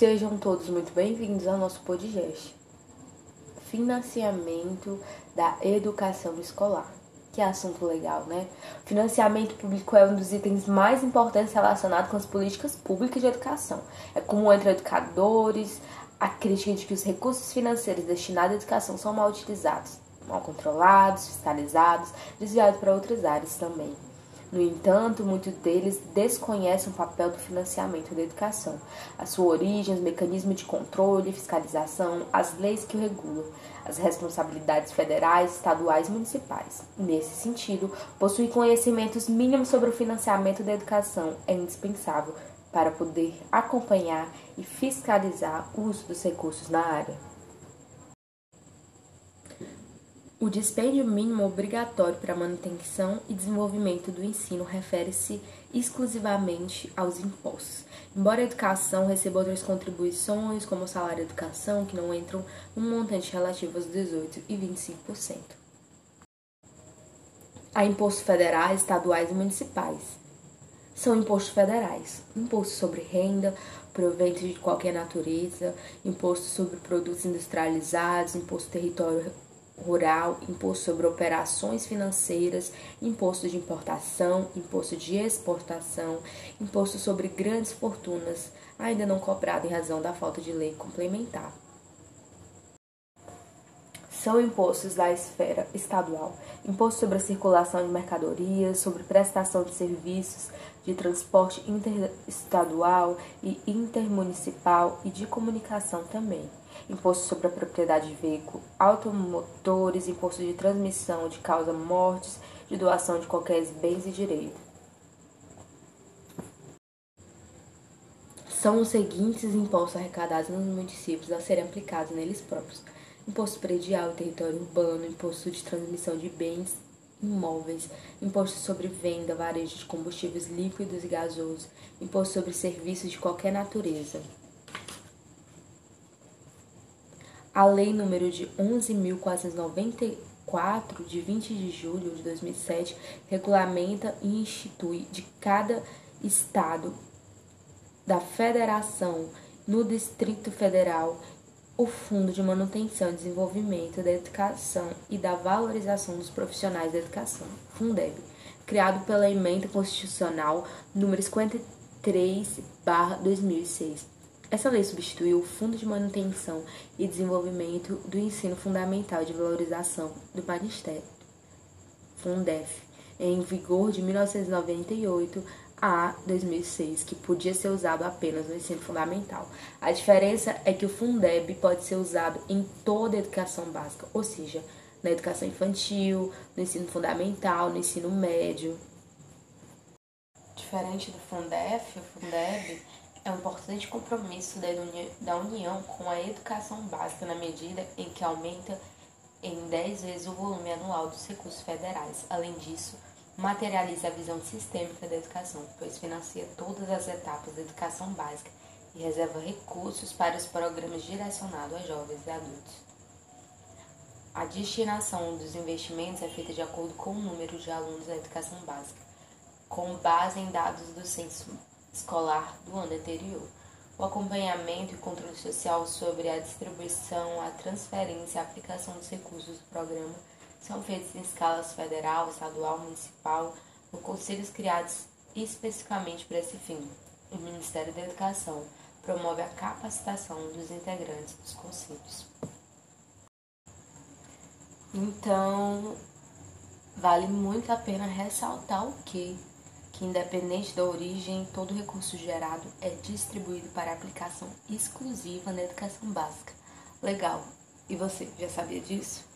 Sejam todos muito bem-vindos ao nosso podcast. Financiamento da educação escolar. Que assunto legal, né? Financiamento público é um dos itens mais importantes relacionados com as políticas públicas de educação. É comum entre educadores a crítica de que os recursos financeiros destinados à educação são mal utilizados, mal controlados, fiscalizados, desviados para outras áreas também. No entanto, muitos deles desconhecem o papel do financiamento da educação, a sua origem, os mecanismos de controle, fiscalização, as leis que o regulam, as responsabilidades federais, estaduais e municipais. Nesse sentido, possuir conhecimentos mínimos sobre o financiamento da educação é indispensável para poder acompanhar e fiscalizar o uso dos recursos na área. O dispêndio mínimo obrigatório para manutenção e desenvolvimento do ensino refere-se exclusivamente aos impostos. Embora a educação receba outras contribuições, como o salário educação, que não entram no montante relativo aos 18% e 25%. Há impostos federais, estaduais e municipais. São impostos federais: imposto sobre renda, proventos de qualquer natureza, imposto sobre produtos industrializados, imposto territorial rural, imposto sobre operações financeiras, imposto de importação, imposto de exportação, imposto sobre grandes fortunas, ainda não cobrado em razão da falta de lei complementar. São impostos da esfera estadual, imposto sobre a circulação de mercadorias, sobre prestação de serviços de transporte interestadual e intermunicipal e de comunicação também. Imposto sobre a propriedade de veículo, automotores, imposto de transmissão de causa mortes, de doação de qualquer bens e direito. São os seguintes impostos arrecadados nos municípios a serem aplicados neles próprios: imposto predial território urbano, imposto de transmissão de bens imóveis, imposto sobre venda, varejo de combustíveis líquidos e gasosos, imposto sobre serviços de qualquer natureza. A lei número de 11.494, de 20 de julho de 2007, regulamenta e institui de cada estado da federação no Distrito Federal o Fundo de Manutenção e Desenvolvimento da Educação e da Valorização dos Profissionais da Educação, Fundeb, criado pela Emenda Constitucional número 53/2006 essa lei substituiu o Fundo de Manutenção e Desenvolvimento do Ensino Fundamental de Valorização do Magistério, Fundef, em vigor de 1998 a 2006, que podia ser usado apenas no ensino fundamental. A diferença é que o Fundeb pode ser usado em toda a educação básica, ou seja, na educação infantil, no ensino fundamental, no ensino médio. Diferente do Fundef, o Fundeb é um importante compromisso da União com a educação básica na medida em que aumenta em 10 vezes o volume anual dos recursos federais. Além disso, materializa a visão sistêmica da educação, pois financia todas as etapas da educação básica e reserva recursos para os programas direcionados a jovens e adultos. A destinação dos investimentos é feita de acordo com o número de alunos da educação básica, com base em dados do censo escolar do ano anterior. O acompanhamento e controle social sobre a distribuição, a transferência e a aplicação dos recursos do programa são feitos em escalas federal, estadual, municipal, por conselhos criados especificamente para esse fim. O Ministério da Educação promove a capacitação dos integrantes dos conselhos. Então, vale muito a pena ressaltar o que que, independente da origem, todo recurso gerado é distribuído para aplicação exclusiva na educação básica. Legal! E você, já sabia disso?